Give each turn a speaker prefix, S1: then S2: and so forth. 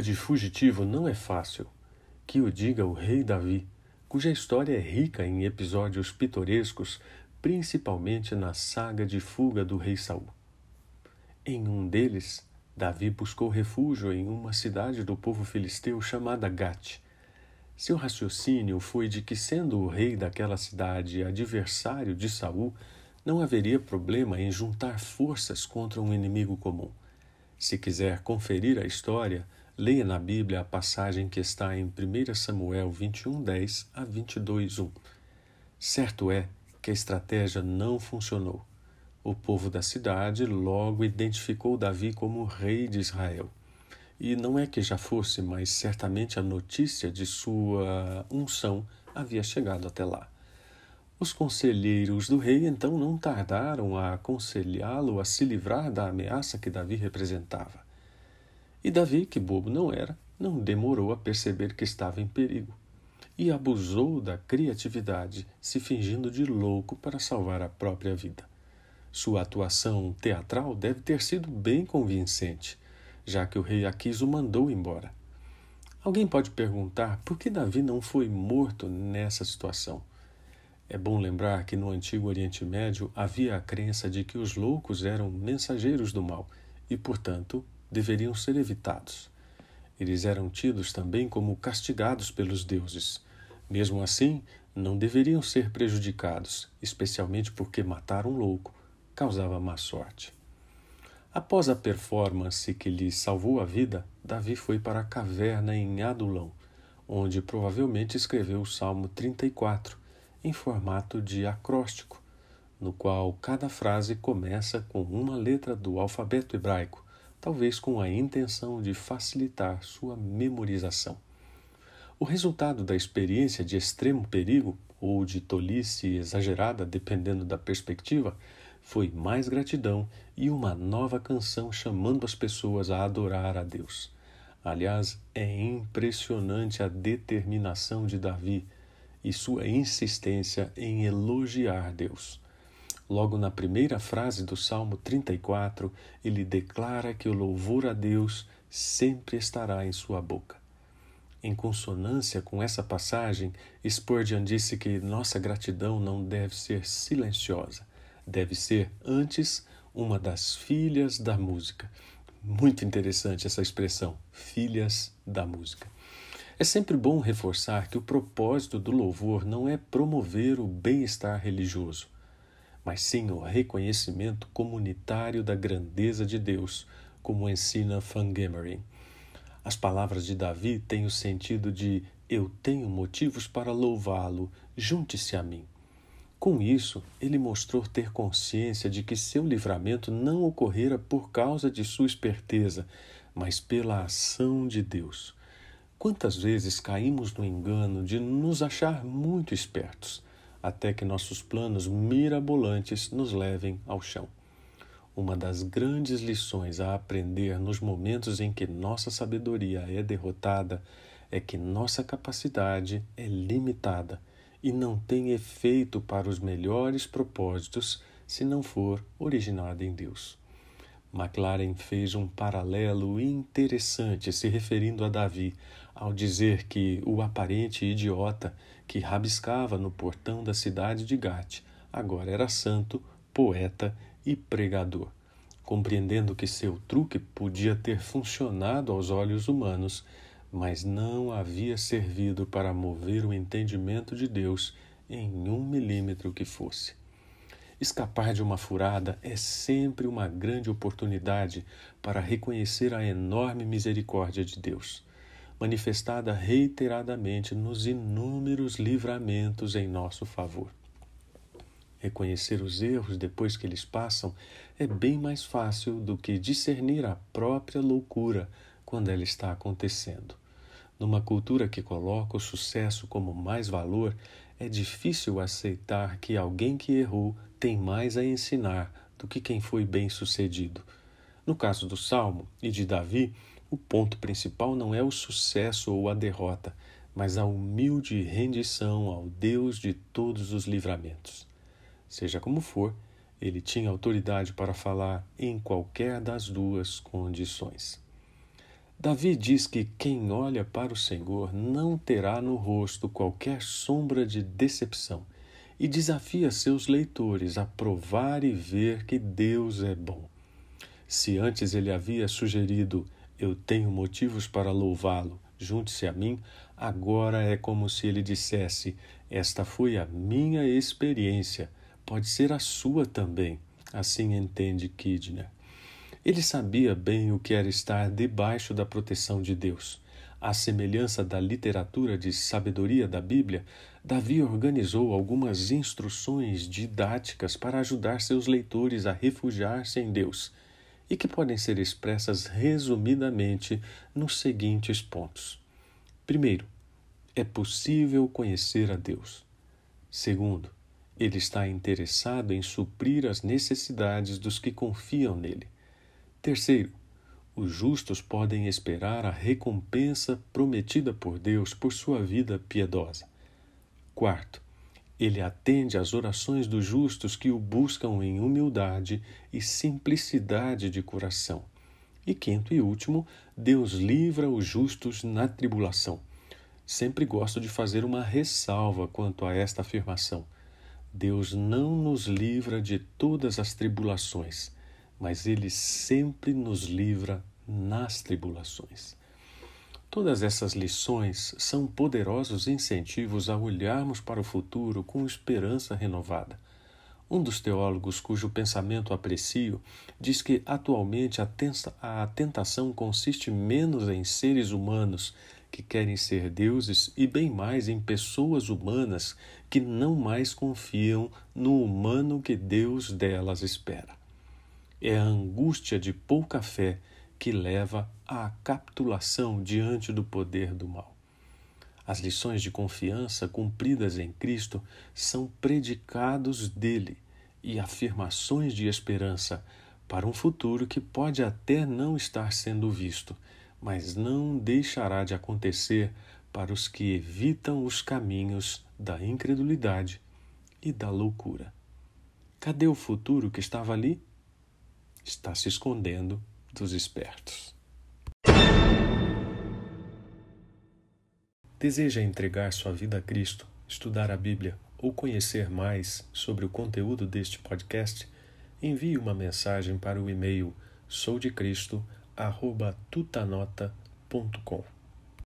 S1: vida de fugitivo não é fácil. Que o diga o rei Davi, cuja história é rica em episódios pitorescos, principalmente na saga de fuga do rei Saul. Em um deles, Davi buscou refúgio em uma cidade do povo filisteu chamada Gate. Seu raciocínio foi de que, sendo o rei daquela cidade adversário de Saul, não haveria problema em juntar forças contra um inimigo comum. Se quiser conferir a história, leia na Bíblia a passagem que está em 1 Samuel 21, 10 a 22, 1. Certo é que a estratégia não funcionou. O povo da cidade logo identificou Davi como rei de Israel. E não é que já fosse, mas certamente a notícia de sua unção havia chegado até lá. Os conselheiros do rei então não tardaram a aconselhá-lo a se livrar da ameaça que Davi representava. E Davi, que bobo não era, não demorou a perceber que estava em perigo e abusou da criatividade, se fingindo de louco para salvar a própria vida. Sua atuação teatral deve ter sido bem convincente, já que o rei Aquis o mandou embora. Alguém pode perguntar por que Davi não foi morto nessa situação. É bom lembrar que no antigo Oriente Médio havia a crença de que os loucos eram mensageiros do mal e, portanto, deveriam ser evitados. Eles eram tidos também como castigados pelos deuses. Mesmo assim, não deveriam ser prejudicados, especialmente porque matar um louco causava má sorte. Após a performance que lhe salvou a vida, Davi foi para a caverna em Adulão, onde provavelmente escreveu o Salmo 34, em formato de acróstico, no qual cada frase começa com uma letra do alfabeto hebraico, talvez com a intenção de facilitar sua memorização. O resultado da experiência de extremo perigo ou de tolice exagerada, dependendo da perspectiva, foi mais gratidão e uma nova canção chamando as pessoas a adorar a Deus. Aliás, é impressionante a determinação de Davi e sua insistência em elogiar Deus. Logo na primeira frase do Salmo 34, ele declara que o louvor a Deus sempre estará em sua boca. Em consonância com essa passagem, Spurgeon disse que nossa gratidão não deve ser silenciosa deve ser antes uma das filhas da música. Muito interessante essa expressão, filhas da música. É sempre bom reforçar que o propósito do louvor não é promover o bem-estar religioso, mas sim o reconhecimento comunitário da grandeza de Deus, como ensina Fangemery. As palavras de Davi têm o sentido de eu tenho motivos para louvá-lo, junte-se a mim. Com isso, ele mostrou ter consciência de que seu livramento não ocorrera por causa de sua esperteza, mas pela ação de Deus. Quantas vezes caímos no engano de nos achar muito espertos, até que nossos planos mirabolantes nos levem ao chão? Uma das grandes lições a aprender nos momentos em que nossa sabedoria é derrotada é que nossa capacidade é limitada e não tem efeito para os melhores propósitos se não for originada em Deus. McLaren fez um paralelo interessante se referindo a Davi ao dizer que o aparente idiota que rabiscava no portão da cidade de Gate agora era santo, poeta e pregador. Compreendendo que seu truque podia ter funcionado aos olhos humanos, mas não havia servido para mover o entendimento de Deus em um milímetro que fosse. Escapar de uma furada é sempre uma grande oportunidade para reconhecer a enorme misericórdia de Deus, manifestada reiteradamente nos inúmeros livramentos em nosso favor. Reconhecer os erros depois que eles passam é bem mais fácil do que discernir a própria loucura quando ela está acontecendo. Numa cultura que coloca o sucesso como mais valor, é difícil aceitar que alguém que errou tem mais a ensinar do que quem foi bem-sucedido. No caso do Salmo e de Davi, o ponto principal não é o sucesso ou a derrota, mas a humilde rendição ao Deus de todos os livramentos. Seja como for, ele tinha autoridade para falar em qualquer das duas condições. Davi diz que quem olha para o Senhor não terá no rosto qualquer sombra de decepção e desafia seus leitores a provar e ver que Deus é bom. Se antes ele havia sugerido: Eu tenho motivos para louvá-lo, junte-se a mim, agora é como se ele dissesse: Esta foi a minha experiência, pode ser a sua também. Assim entende Kidner. Ele sabia bem o que era estar debaixo da proteção de Deus. À semelhança da literatura de sabedoria da Bíblia, Davi organizou algumas instruções didáticas para ajudar seus leitores a refugiar-se em Deus e que podem ser expressas resumidamente nos seguintes pontos. Primeiro, é possível conhecer a Deus. Segundo, ele está interessado em suprir as necessidades dos que confiam nele. Terceiro, os justos podem esperar a recompensa prometida por Deus por sua vida piedosa. Quarto, ele atende às orações dos justos que o buscam em humildade e simplicidade de coração. E quinto e último, Deus livra os justos na tribulação. Sempre gosto de fazer uma ressalva quanto a esta afirmação. Deus não nos livra de todas as tribulações mas ele sempre nos livra nas tribulações. Todas essas lições são poderosos incentivos a olharmos para o futuro com esperança renovada. Um dos teólogos cujo pensamento aprecio diz que atualmente a tentação consiste menos em seres humanos que querem ser deuses e bem mais em pessoas humanas que não mais confiam no humano que Deus delas espera. É a angústia de pouca fé que leva à capitulação diante do poder do mal. As lições de confiança cumpridas em Cristo são predicados dele e afirmações de esperança para um futuro que pode até não estar sendo visto, mas não deixará de acontecer para os que evitam os caminhos da incredulidade e da loucura. Cadê o futuro que estava ali? Está se escondendo dos espertos. Deseja entregar sua vida a Cristo, estudar a Bíblia ou conhecer mais sobre o conteúdo deste podcast? Envie uma mensagem para o e-mail soudecristo@tutanota.com.